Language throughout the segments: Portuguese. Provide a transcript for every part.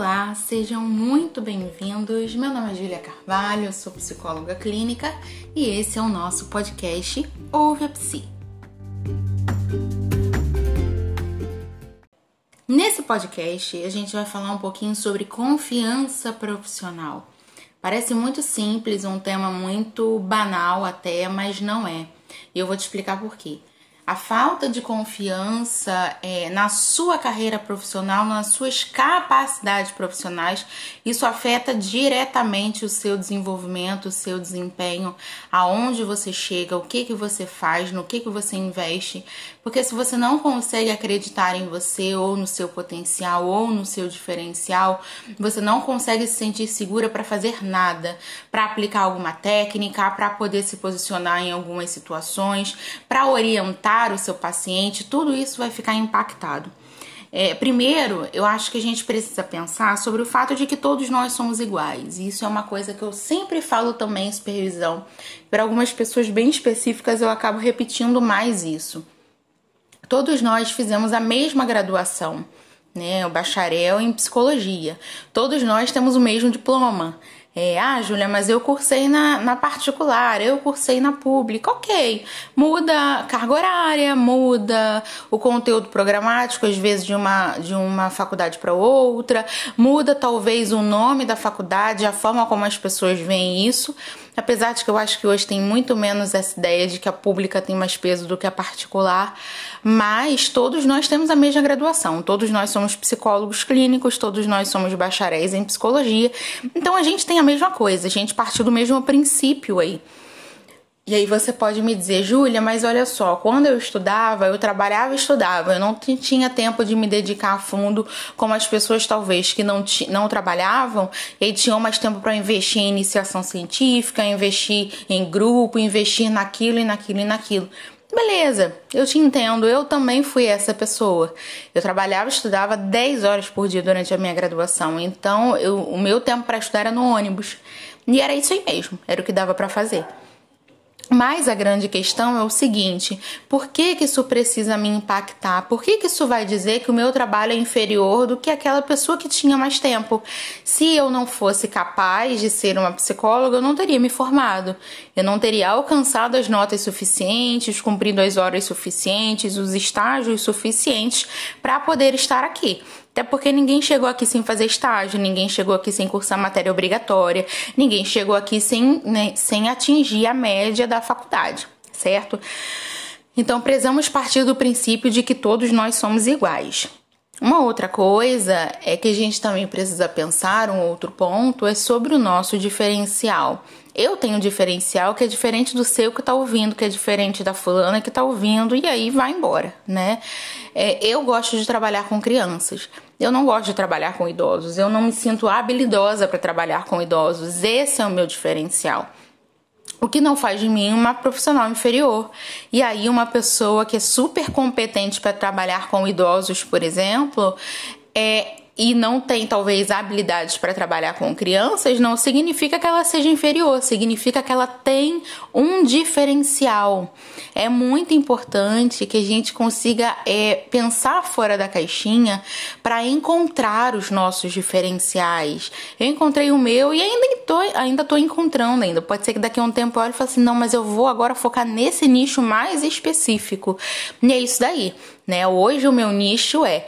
Olá, sejam muito bem-vindos. Meu nome é Julia Carvalho, eu sou psicóloga clínica e esse é o nosso podcast Ouve a Psi. Nesse podcast, a gente vai falar um pouquinho sobre confiança profissional. Parece muito simples, um tema muito banal até, mas não é. E eu vou te explicar por quê a falta de confiança é, na sua carreira profissional, nas suas capacidades profissionais, isso afeta diretamente o seu desenvolvimento, o seu desempenho, aonde você chega, o que que você faz, no que que você investe, porque se você não consegue acreditar em você ou no seu potencial ou no seu diferencial, você não consegue se sentir segura para fazer nada, para aplicar alguma técnica, para poder se posicionar em algumas situações, para orientar o seu paciente, tudo isso vai ficar impactado. É, primeiro, eu acho que a gente precisa pensar sobre o fato de que todos nós somos iguais. Isso é uma coisa que eu sempre falo também em supervisão. Para algumas pessoas bem específicas, eu acabo repetindo mais isso. Todos nós fizemos a mesma graduação, né? O bacharel em psicologia. Todos nós temos o mesmo diploma. É, ah, Júlia, mas eu cursei na, na particular, eu cursei na pública. Ok, muda carga horária, muda o conteúdo programático, às vezes de uma, de uma faculdade para outra, muda talvez o nome da faculdade, a forma como as pessoas veem isso. Apesar de que eu acho que hoje tem muito menos essa ideia de que a pública tem mais peso do que a particular, mas todos nós temos a mesma graduação, todos nós somos psicólogos clínicos, todos nós somos bacharéis em psicologia, então a gente tem a mesma coisa, a gente partiu do mesmo princípio aí. E aí você pode me dizer, Júlia, mas olha só, quando eu estudava, eu trabalhava e estudava, eu não tinha tempo de me dedicar a fundo como as pessoas talvez que não, não trabalhavam e tinham mais tempo para investir em iniciação científica, investir em grupo, investir naquilo e naquilo e naquilo. Beleza, eu te entendo, eu também fui essa pessoa. Eu trabalhava e estudava 10 horas por dia durante a minha graduação, então eu, o meu tempo para estudar era no ônibus. E era isso aí mesmo, era o que dava para fazer. Mas a grande questão é o seguinte: por que, que isso precisa me impactar? Por que, que isso vai dizer que o meu trabalho é inferior do que aquela pessoa que tinha mais tempo? Se eu não fosse capaz de ser uma psicóloga, eu não teria me formado, eu não teria alcançado as notas suficientes, cumprido as horas suficientes, os estágios suficientes para poder estar aqui. Até porque ninguém chegou aqui sem fazer estágio, ninguém chegou aqui sem cursar matéria obrigatória, ninguém chegou aqui sem, né, sem atingir a média da faculdade, certo? Então, precisamos partir do princípio de que todos nós somos iguais. Uma outra coisa é que a gente também precisa pensar, um outro ponto, é sobre o nosso diferencial. Eu tenho um diferencial que é diferente do seu que tá ouvindo, que é diferente da fulana que tá ouvindo, e aí vai embora, né? É, eu gosto de trabalhar com crianças. Eu não gosto de trabalhar com idosos. Eu não me sinto habilidosa para trabalhar com idosos. Esse é o meu diferencial. O que não faz de mim uma profissional inferior. E aí, uma pessoa que é super competente para trabalhar com idosos, por exemplo, é, e não tem talvez habilidades para trabalhar com crianças, não significa que ela seja inferior, significa que ela tem um diferencial. É muito importante que a gente consiga é, pensar fora da caixinha para encontrar os nossos diferenciais. Eu encontrei o meu e ainda estou ainda tô encontrando ainda. Pode ser que daqui a um tempo eu olhe e fale assim, não, mas eu vou agora focar nesse nicho mais específico. E é isso daí. Né? Hoje o meu nicho é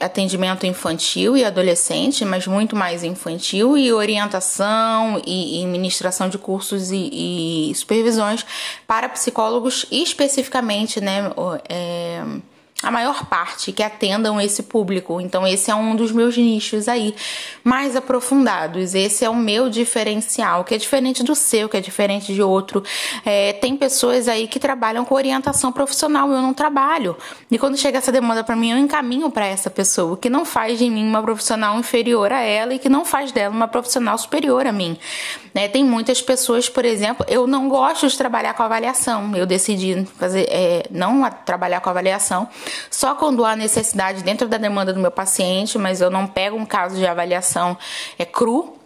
atendimento infantil e adolescente, mas muito mais infantil e orientação e, e ministração de cursos e, e supervisões para psicólogos especificamente, né? É, a maior parte que atendam esse público. Então, esse é um dos meus nichos aí mais aprofundados. Esse é o meu diferencial, que é diferente do seu, que é diferente de outro. É, tem pessoas aí que trabalham com orientação profissional, eu não trabalho. E quando chega essa demanda para mim, eu encaminho para essa pessoa, que não faz de mim uma profissional inferior a ela e que não faz dela uma profissional superior a mim. Né? Tem muitas pessoas, por exemplo, eu não gosto de trabalhar com avaliação. Eu decidi fazer, é, não trabalhar com avaliação só quando há necessidade dentro da demanda do meu paciente, mas eu não pego um caso de avaliação é cru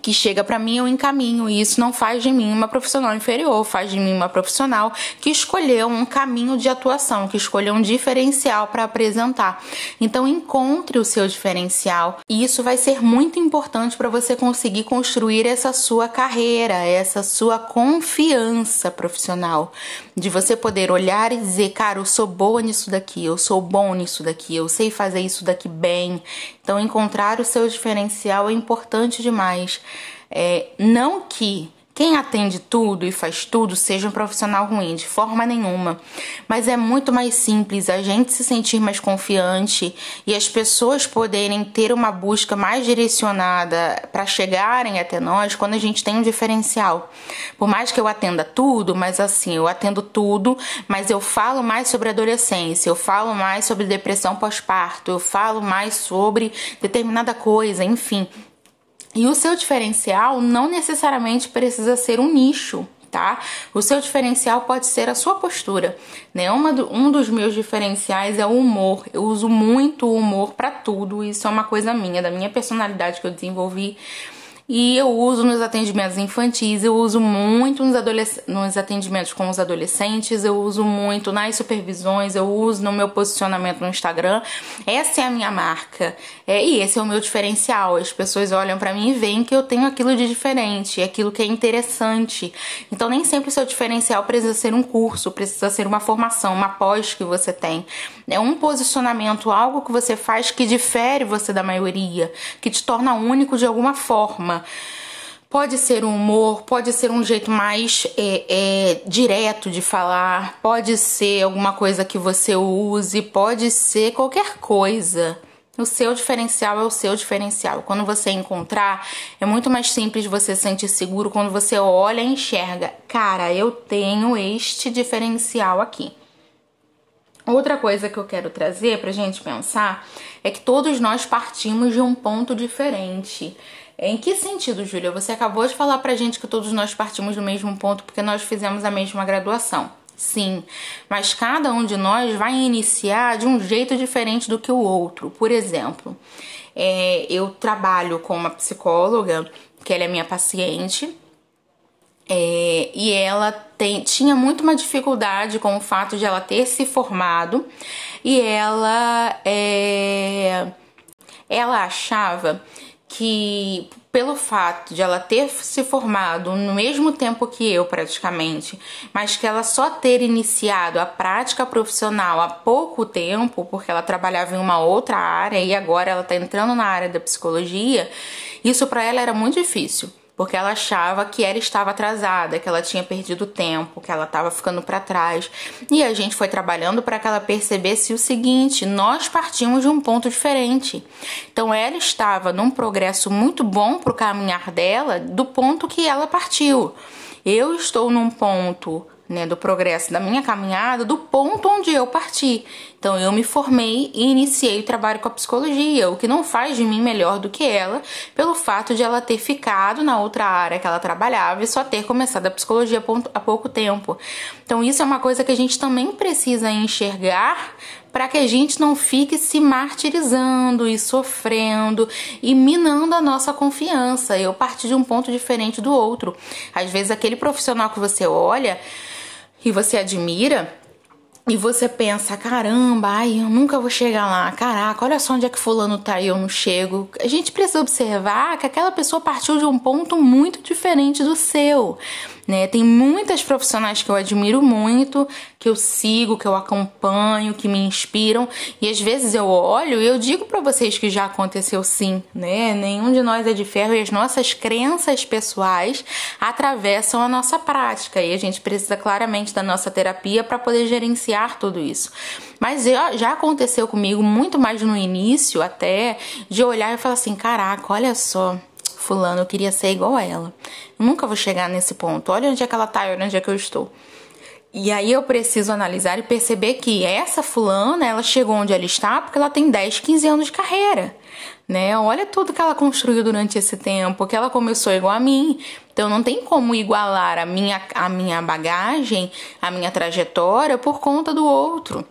que chega para mim eu encaminho e isso não faz de mim uma profissional inferior, faz de mim uma profissional que escolheu um caminho de atuação, que escolheu um diferencial para apresentar. Então encontre o seu diferencial e isso vai ser muito importante para você conseguir construir essa sua carreira, essa sua confiança profissional, de você poder olhar e dizer, cara, eu sou boa nisso daqui, eu sou bom nisso daqui, eu sei fazer isso daqui bem. Então encontrar o seu diferencial é importante demais. É, não que quem atende tudo e faz tudo seja um profissional ruim, de forma nenhuma. Mas é muito mais simples a gente se sentir mais confiante e as pessoas poderem ter uma busca mais direcionada para chegarem até nós quando a gente tem um diferencial. Por mais que eu atenda tudo, mas assim, eu atendo tudo, mas eu falo mais sobre adolescência, eu falo mais sobre depressão pós-parto, eu falo mais sobre determinada coisa, enfim. E o seu diferencial não necessariamente precisa ser um nicho, tá? O seu diferencial pode ser a sua postura, né? Uma do, um dos meus diferenciais é o humor. Eu uso muito o humor para tudo. Isso é uma coisa minha, da minha personalidade que eu desenvolvi e eu uso nos atendimentos infantis, eu uso muito nos, nos atendimentos com os adolescentes, eu uso muito nas supervisões, eu uso no meu posicionamento no Instagram. Essa é a minha marca. É, e esse é o meu diferencial. As pessoas olham para mim e veem que eu tenho aquilo de diferente, aquilo que é interessante. Então nem sempre o seu diferencial precisa ser um curso, precisa ser uma formação, uma pós que você tem. É um posicionamento, algo que você faz que difere você da maioria, que te torna único de alguma forma. Pode ser um humor, pode ser um jeito mais é, é, direto de falar, pode ser alguma coisa que você use, pode ser qualquer coisa. O seu diferencial é o seu diferencial. Quando você encontrar, é muito mais simples você se sentir seguro quando você olha e enxerga. Cara, eu tenho este diferencial aqui. Outra coisa que eu quero trazer pra gente pensar é que todos nós partimos de um ponto diferente. Em que sentido, Júlia? Você acabou de falar pra gente que todos nós partimos do mesmo ponto porque nós fizemos a mesma graduação. Sim, mas cada um de nós vai iniciar de um jeito diferente do que o outro. Por exemplo, é, eu trabalho com uma psicóloga, que ela é minha paciente, é, e ela tem, tinha muito uma dificuldade com o fato de ela ter se formado e ela, é, ela achava que pelo fato de ela ter se formado no mesmo tempo que eu praticamente, mas que ela só ter iniciado a prática profissional há pouco tempo, porque ela trabalhava em uma outra área e agora ela está entrando na área da psicologia, isso para ela era muito difícil porque ela achava que ela estava atrasada, que ela tinha perdido tempo, que ela estava ficando para trás. E a gente foi trabalhando para que ela percebesse o seguinte: nós partimos de um ponto diferente. Então ela estava num progresso muito bom para o caminhar dela, do ponto que ela partiu. Eu estou num ponto né, do progresso da minha caminhada do ponto onde eu parti. Então eu me formei e iniciei o trabalho com a psicologia, o que não faz de mim melhor do que ela, pelo fato de ela ter ficado na outra área que ela trabalhava e só ter começado a psicologia há pouco tempo. Então isso é uma coisa que a gente também precisa enxergar para que a gente não fique se martirizando e sofrendo e minando a nossa confiança. Eu parti de um ponto diferente do outro. Às vezes aquele profissional que você olha e você admira, e você pensa, caramba, ai, eu nunca vou chegar lá. Caraca, olha só onde é que fulano tá e eu não chego. A gente precisa observar que aquela pessoa partiu de um ponto muito diferente do seu. Né? Tem muitas profissionais que eu admiro muito, que eu sigo, que eu acompanho, que me inspiram, e às vezes eu olho e eu digo para vocês que já aconteceu sim, né? Nenhum de nós é de ferro e as nossas crenças pessoais atravessam a nossa prática e a gente precisa claramente da nossa terapia para poder gerenciar tudo isso. Mas já aconteceu comigo muito mais no início até de olhar e falar assim, caraca, olha só, fulano, eu queria ser igual a ela. Eu nunca vou chegar nesse ponto. Olha onde é que ela tá, olha onde é que eu estou. E aí eu preciso analisar e perceber que essa fulana, ela chegou onde ela está porque ela tem 10, 15 anos de carreira, né? Olha tudo que ela construiu durante esse tempo, que ela começou igual a mim. Então não tem como igualar a minha, a minha bagagem, a minha trajetória por conta do outro.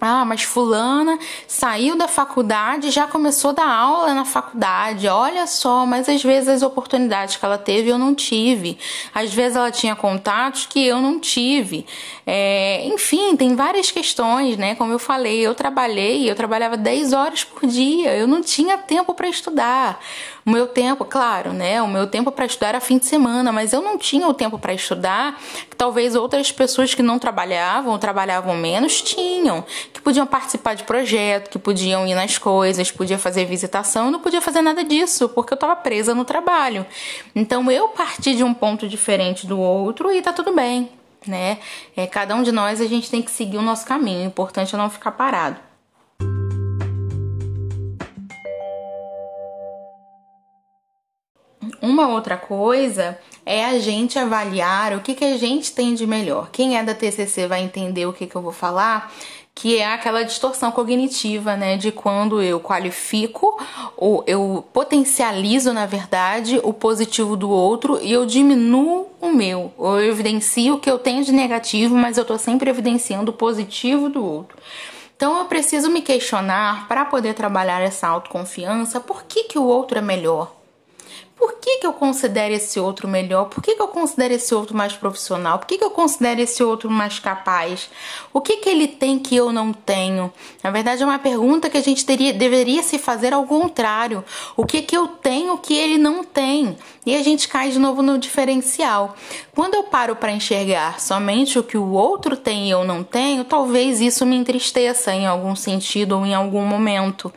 Ah, mas fulana saiu da faculdade, já começou a dar aula na faculdade. Olha só, mas às vezes as oportunidades que ela teve eu não tive. Às vezes ela tinha contatos que eu não tive. É, enfim, tem várias questões, né? Como eu falei, eu trabalhei, eu trabalhava 10 horas por dia, eu não tinha tempo para estudar. O meu tempo, claro, né? O meu tempo para estudar era fim de semana, mas eu não tinha o tempo para estudar. Que talvez outras pessoas que não trabalhavam ou trabalhavam menos tinham que podiam participar de projeto, que podiam ir nas coisas, podia fazer visitação, eu não podia fazer nada disso, porque eu estava presa no trabalho. Então eu parti de um ponto diferente do outro e tá tudo bem, né? É, cada um de nós a gente tem que seguir o nosso caminho, o importante é não ficar parado. Uma outra coisa é a gente avaliar o que, que a gente tem de melhor. Quem é da TCC vai entender o que, que eu vou falar que é aquela distorção cognitiva, né, de quando eu qualifico ou eu potencializo, na verdade, o positivo do outro e eu diminuo o meu, ou eu evidencio o que eu tenho de negativo, mas eu estou sempre evidenciando o positivo do outro. Então eu preciso me questionar para poder trabalhar essa autoconfiança, por que, que o outro é melhor? Por que, que eu considero esse outro melhor? Por que, que eu considero esse outro mais profissional? Por que, que eu considero esse outro mais capaz? O que, que ele tem que eu não tenho? Na verdade, é uma pergunta que a gente teria, deveria se fazer ao contrário. O que, que eu tenho que ele não tem? E a gente cai de novo no diferencial. Quando eu paro para enxergar somente o que o outro tem e eu não tenho, talvez isso me entristeça em algum sentido ou em algum momento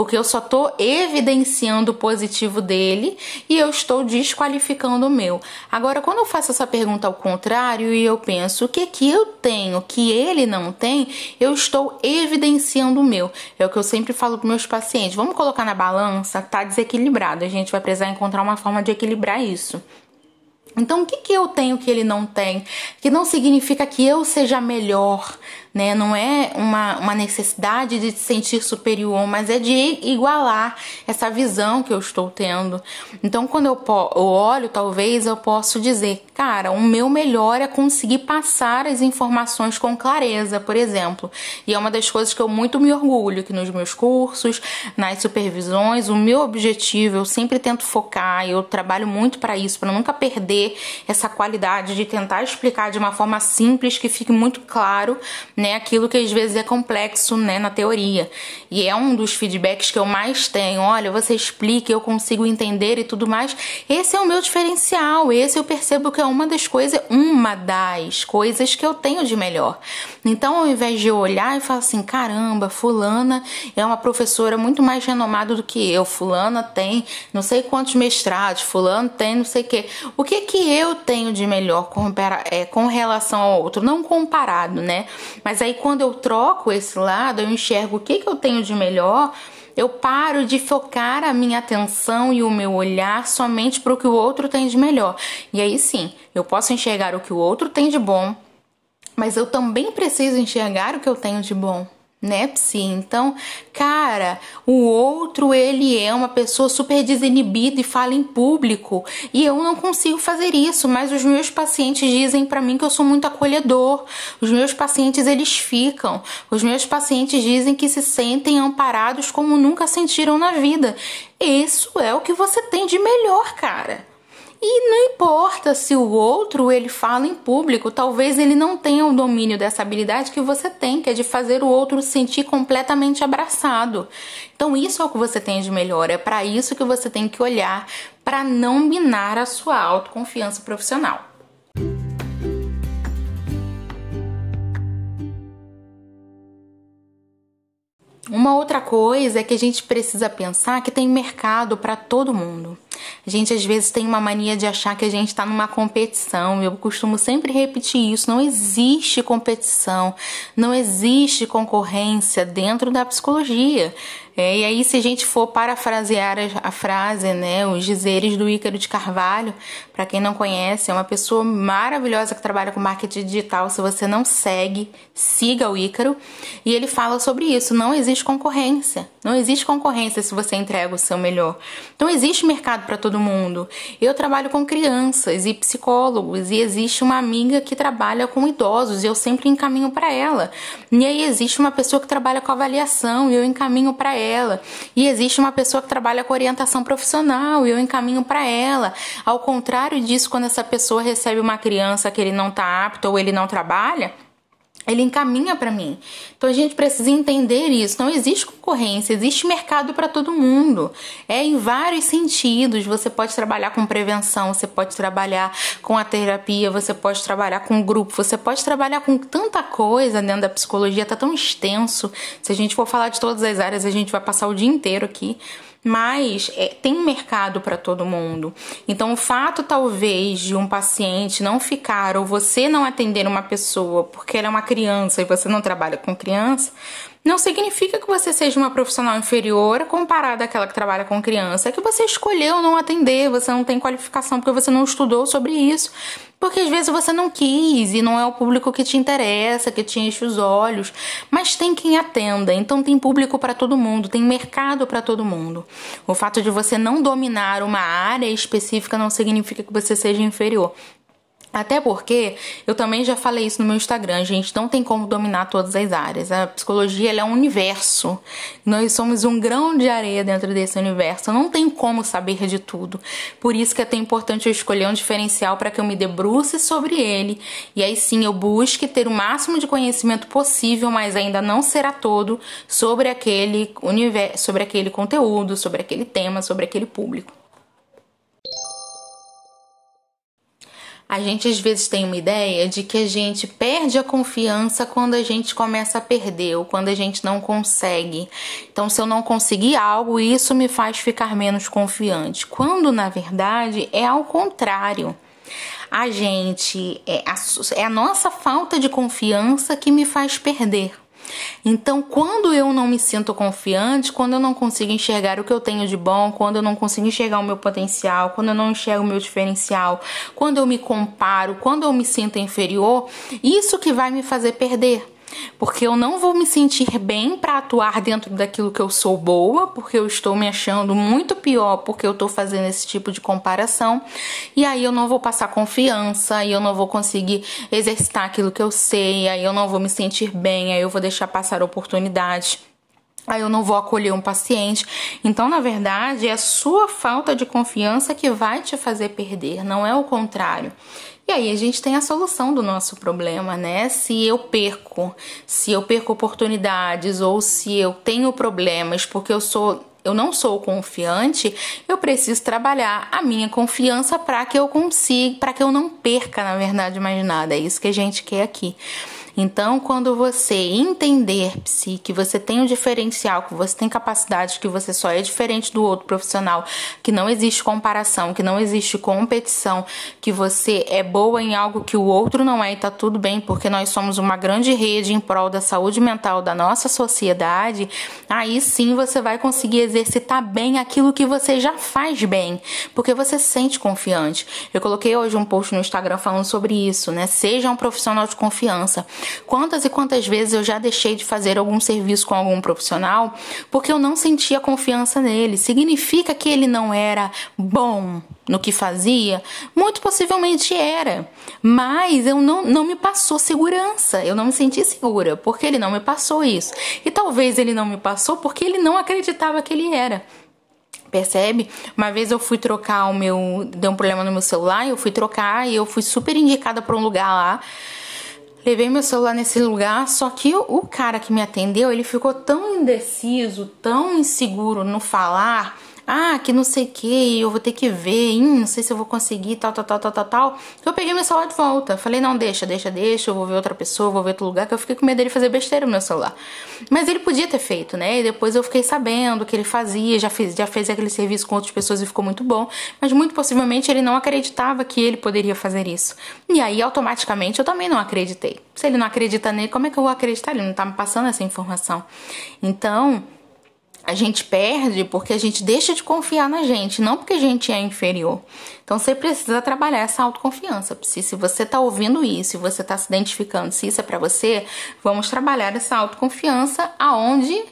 porque eu só estou evidenciando o positivo dele e eu estou desqualificando o meu. Agora, quando eu faço essa pergunta ao contrário e eu penso o que que eu tenho que ele não tem, eu estou evidenciando o meu. É o que eu sempre falo para meus pacientes. Vamos colocar na balança, tá desequilibrado. A gente vai precisar encontrar uma forma de equilibrar isso. Então, o que, que eu tenho que ele não tem? Que não significa que eu seja melhor, né? Não é uma, uma necessidade de se sentir superior, mas é de igualar essa visão que eu estou tendo. Então, quando eu, eu olho, talvez eu possa dizer, cara, o meu melhor é conseguir passar as informações com clareza, por exemplo. E é uma das coisas que eu muito me orgulho, que nos meus cursos, nas supervisões, o meu objetivo, eu sempre tento focar, eu trabalho muito para isso, para nunca perder essa qualidade de tentar explicar de uma forma simples que fique muito claro né, aquilo que às vezes é complexo, né, na teoria. E é um dos feedbacks que eu mais tenho. Olha, você explica, eu consigo entender e tudo mais. Esse é o meu diferencial. Esse eu percebo que é uma das coisas, uma das coisas que eu tenho de melhor. Então, ao invés de olhar e falar assim, caramba, fulana é uma professora muito mais renomada do que eu. Fulana tem não sei quantos mestrados, fulano tem não sei o que. O que que eu tenho de melhor com, é, com relação ao outro? Não comparado, né? Mas mas aí quando eu troco esse lado, eu enxergo o que, que eu tenho de melhor, eu paro de focar a minha atenção e o meu olhar somente para o que o outro tem de melhor. E aí sim, eu posso enxergar o que o outro tem de bom, mas eu também preciso enxergar o que eu tenho de bom né, Psi? Então, cara, o outro ele é uma pessoa super desinibida e fala em público e eu não consigo fazer isso, mas os meus pacientes dizem para mim que eu sou muito acolhedor. Os meus pacientes eles ficam. Os meus pacientes dizem que se sentem amparados como nunca sentiram na vida. Isso é o que você tem de melhor, cara. E não importa se o outro ele fala em público, talvez ele não tenha o domínio dessa habilidade que você tem, que é de fazer o outro se sentir completamente abraçado. Então isso é o que você tem de melhor, é para isso que você tem que olhar para não minar a sua autoconfiança profissional. Uma outra coisa é que a gente precisa pensar que tem mercado para todo mundo. A gente às vezes tem uma mania de achar que a gente está numa competição. Eu costumo sempre repetir isso. Não existe competição, não existe concorrência dentro da psicologia. É, e aí, se a gente for parafrasear a, a frase, né, os dizeres do Ícaro de Carvalho, para quem não conhece, é uma pessoa maravilhosa que trabalha com marketing digital. Se você não segue, siga o Ícaro. E ele fala sobre isso. Não existe concorrência. Não existe concorrência se você entrega o seu melhor. Então existe mercado para todo mundo. Eu trabalho com crianças e psicólogos e existe uma amiga que trabalha com idosos e eu sempre encaminho para ela. E aí existe uma pessoa que trabalha com avaliação e eu encaminho para ela. E existe uma pessoa que trabalha com orientação profissional e eu encaminho para ela. Ao contrário disso, quando essa pessoa recebe uma criança que ele não está apto ou ele não trabalha, ele encaminha para mim. Então a gente precisa entender isso. Não existe concorrência, existe mercado para todo mundo. É em vários sentidos. Você pode trabalhar com prevenção, você pode trabalhar com a terapia, você pode trabalhar com grupo, você pode trabalhar com tanta coisa dentro da psicologia, tá tão extenso. Se a gente for falar de todas as áreas, a gente vai passar o dia inteiro aqui mas é, tem mercado para todo mundo. Então, o fato talvez de um paciente não ficar ou você não atender uma pessoa porque ela é uma criança e você não trabalha com criança, não significa que você seja uma profissional inferior comparada àquela que trabalha com criança. É que você escolheu não atender, você não tem qualificação porque você não estudou sobre isso. Porque às vezes você não quis e não é o público que te interessa, que te enche os olhos. Mas tem quem atenda, então tem público para todo mundo, tem mercado para todo mundo. O fato de você não dominar uma área específica não significa que você seja inferior. Até porque eu também já falei isso no meu Instagram, gente, não tem como dominar todas as áreas. A psicologia é um universo. Nós somos um grão de areia dentro desse universo. Não tem como saber de tudo. Por isso que é tão importante eu escolher um diferencial para que eu me debruce sobre ele e aí sim eu busque ter o máximo de conhecimento possível, mas ainda não será todo sobre aquele universo, sobre aquele conteúdo, sobre aquele tema, sobre aquele público. A gente às vezes tem uma ideia de que a gente perde a confiança quando a gente começa a perder ou quando a gente não consegue. Então, se eu não conseguir algo, isso me faz ficar menos confiante. Quando na verdade é ao contrário. A gente é a, é a nossa falta de confiança que me faz perder. Então, quando eu não me sinto confiante, quando eu não consigo enxergar o que eu tenho de bom, quando eu não consigo enxergar o meu potencial, quando eu não enxergo o meu diferencial, quando eu me comparo, quando eu me sinto inferior, isso que vai me fazer perder porque eu não vou me sentir bem para atuar dentro daquilo que eu sou boa, porque eu estou me achando muito pior porque eu estou fazendo esse tipo de comparação, e aí eu não vou passar confiança, aí eu não vou conseguir exercitar aquilo que eu sei, aí eu não vou me sentir bem, aí eu vou deixar passar oportunidades. Aí eu não vou acolher um paciente. Então, na verdade, é a sua falta de confiança que vai te fazer perder, não é o contrário. E aí a gente tem a solução do nosso problema, né? Se eu perco, se eu perco oportunidades ou se eu tenho problemas porque eu sou eu não sou confiante, eu preciso trabalhar a minha confiança para que eu consiga, para que eu não perca, na verdade, mais nada. É isso que a gente quer aqui. Então, quando você entender, psi, que você tem um diferencial, que você tem capacidade, que você só é diferente do outro profissional, que não existe comparação, que não existe competição, que você é boa em algo que o outro não é e tá tudo bem, porque nós somos uma grande rede em prol da saúde mental da nossa sociedade, aí sim você vai conseguir exercitar bem aquilo que você já faz bem, porque você se sente confiante. Eu coloquei hoje um post no Instagram falando sobre isso, né? Seja um profissional de confiança. Quantas e quantas vezes eu já deixei de fazer algum serviço com algum profissional porque eu não sentia confiança nele? Significa que ele não era bom no que fazia? Muito possivelmente era, mas eu não, não me passou segurança, eu não me senti segura porque ele não me passou isso. E talvez ele não me passou porque ele não acreditava que ele era. Percebe? Uma vez eu fui trocar o meu. Deu um problema no meu celular, eu fui trocar e eu fui super indicada para um lugar lá. Levei meu celular nesse lugar, só que o cara que me atendeu, ele ficou tão indeciso, tão inseguro no falar ah, que não sei o que, eu vou ter que ver, hum, não sei se eu vou conseguir, tal, tal, tal, tal, tal, tal. Eu peguei meu celular de volta. Falei, não, deixa, deixa, deixa, eu vou ver outra pessoa, vou ver outro lugar, que eu fiquei com medo dele fazer besteira no meu celular. Mas ele podia ter feito, né? E depois eu fiquei sabendo que ele fazia, já fez, já fez aquele serviço com outras pessoas e ficou muito bom. Mas muito possivelmente ele não acreditava que ele poderia fazer isso. E aí, automaticamente, eu também não acreditei. Se ele não acredita nele, como é que eu vou acreditar? Ele não tá me passando essa informação. Então a gente perde porque a gente deixa de confiar na gente, não porque a gente é inferior. Então você precisa trabalhar essa autoconfiança. Se, se você está ouvindo isso, se você está se identificando, se isso é para você, vamos trabalhar essa autoconfiança aonde?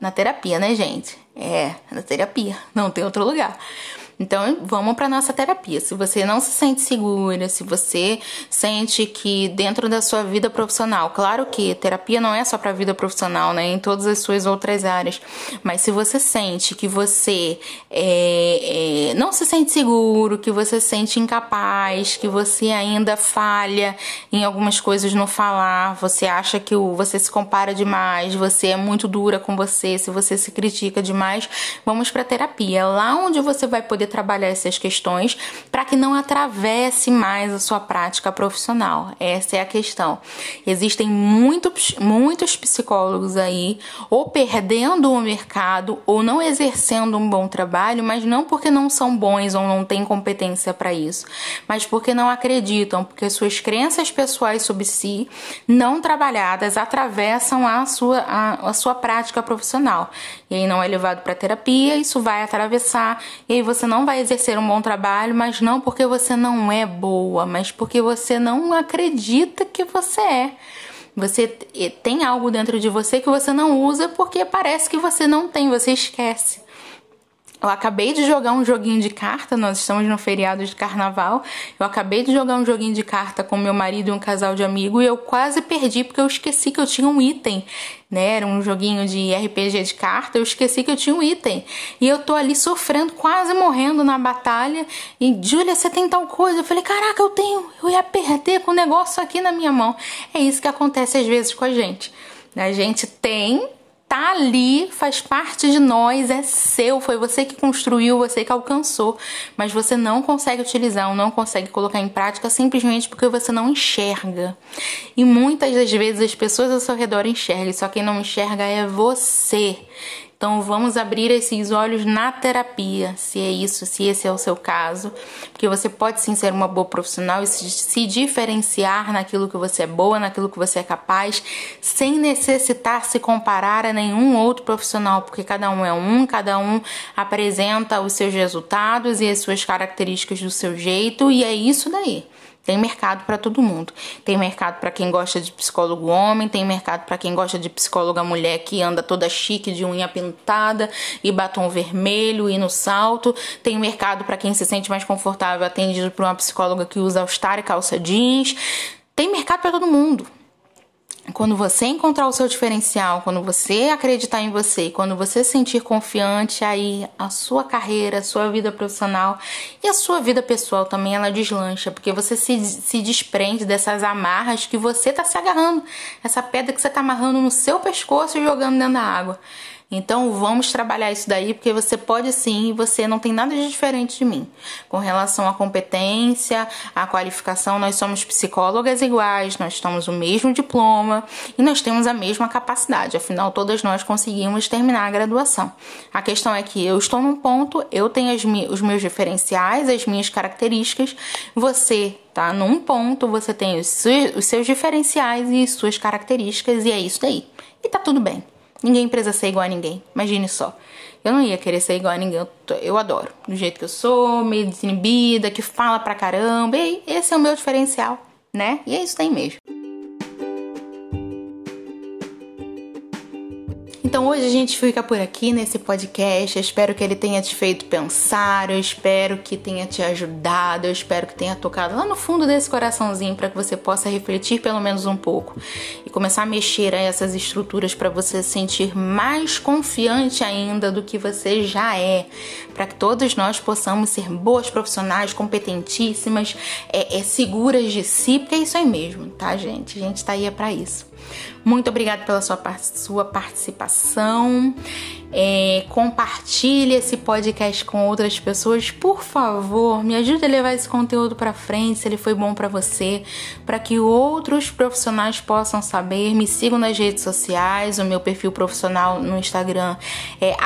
Na terapia, né, gente? É, na terapia, não tem outro lugar. Então, vamos para nossa terapia. Se você não se sente segura, se você sente que dentro da sua vida profissional, claro que terapia não é só para vida profissional, né? Em todas as suas outras áreas. Mas se você sente que você é, é, não se sente seguro, que você se sente incapaz, que você ainda falha em algumas coisas no falar, você acha que o, você se compara demais, você é muito dura com você, se você se critica demais, vamos para terapia. Lá onde você vai poder trabalhar essas questões para que não atravesse mais a sua prática profissional. Essa é a questão. Existem muitos, muitos psicólogos aí ou perdendo o mercado ou não exercendo um bom trabalho, mas não porque não são bons ou não têm competência para isso, mas porque não acreditam, porque suas crenças pessoais sobre si não trabalhadas atravessam a sua, a, a sua prática profissional. E aí não é levado para terapia, isso vai atravessar e aí você não não vai exercer um bom trabalho, mas não porque você não é boa, mas porque você não acredita que você é. Você tem algo dentro de você que você não usa porque parece que você não tem, você esquece. Eu acabei de jogar um joguinho de carta, nós estamos no feriado de carnaval. Eu acabei de jogar um joguinho de carta com meu marido e um casal de amigos e eu quase perdi porque eu esqueci que eu tinha um item, né? Era um joguinho de RPG de carta, eu esqueci que eu tinha um item. E eu tô ali sofrendo, quase morrendo na batalha. E Júlia, você tem tal coisa? Eu falei, caraca, eu tenho, eu ia perder com o negócio aqui na minha mão. É isso que acontece às vezes com a gente. A gente tem tá ali, faz parte de nós, é seu, foi você que construiu, você que alcançou, mas você não consegue utilizar ou não consegue colocar em prática simplesmente porque você não enxerga. E muitas das vezes as pessoas ao seu redor enxergam, só quem não enxerga é você. Então vamos abrir esses olhos na terapia, se é isso, se esse é o seu caso, porque você pode sim ser uma boa profissional e se, diferenciar naquilo que você é boa, naquilo que você é capaz, sem necessitar se comparar a nenhum outro profissional, porque cada um é um, cada um apresenta os seus resultados e as suas características do seu jeito, e é isso daí. Tem mercado para todo mundo. Tem mercado para quem gosta de psicólogo homem, tem mercado para quem gosta de psicóloga mulher que anda toda chique de unha pintada e batom vermelho e no salto. Tem mercado para quem se sente mais confortável atendido por uma psicóloga que usa all-star e calça jeans. Tem mercado para todo mundo. Quando você encontrar o seu diferencial, quando você acreditar em você, quando você sentir confiante, aí a sua carreira, a sua vida profissional e a sua vida pessoal também ela deslancha, porque você se, se desprende dessas amarras que você está se agarrando, essa pedra que você está amarrando no seu pescoço e jogando dentro da água. Então vamos trabalhar isso daí, porque você pode sim, você não tem nada de diferente de mim. Com relação à competência, à qualificação, nós somos psicólogas iguais, nós temos o mesmo diploma e nós temos a mesma capacidade. Afinal, todas nós conseguimos terminar a graduação. A questão é que eu estou num ponto, eu tenho os meus diferenciais, as minhas características, você tá num ponto, você tem os seus diferenciais e suas características, e é isso daí. E tá tudo bem. Ninguém precisa ser igual a ninguém. Imagine só. Eu não ia querer ser igual a ninguém. Eu, eu adoro. Do jeito que eu sou, meio desinibida, que fala pra caramba. E esse é o meu diferencial, né? E é isso aí mesmo. Então hoje a gente fica por aqui nesse podcast. Eu espero que ele tenha te feito pensar, eu espero que tenha te ajudado, eu espero que tenha tocado lá no fundo desse coraçãozinho para que você possa refletir pelo menos um pouco e começar a mexer a essas estruturas para você se sentir mais confiante ainda do que você já é, para que todos nós possamos ser boas profissionais, competentíssimas, é, é, seguras de si, porque é isso aí mesmo, tá, gente? A gente tá aí é para isso. Muito obrigada pela sua, sua participação. É, compartilhe esse podcast com outras pessoas, por favor. Me ajude a levar esse conteúdo para frente, se ele foi bom para você, para que outros profissionais possam saber. Me sigam nas redes sociais. O meu perfil profissional no Instagram é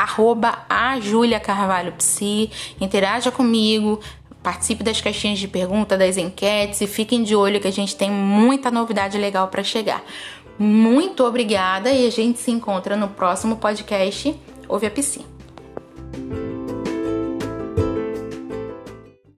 @ajuliacarvalhopsi. Interaja comigo. Participe das caixinhas de pergunta, das enquetes e fiquem de olho que a gente tem muita novidade legal para chegar. Muito obrigada e a gente se encontra no próximo podcast Ouve a Piscina.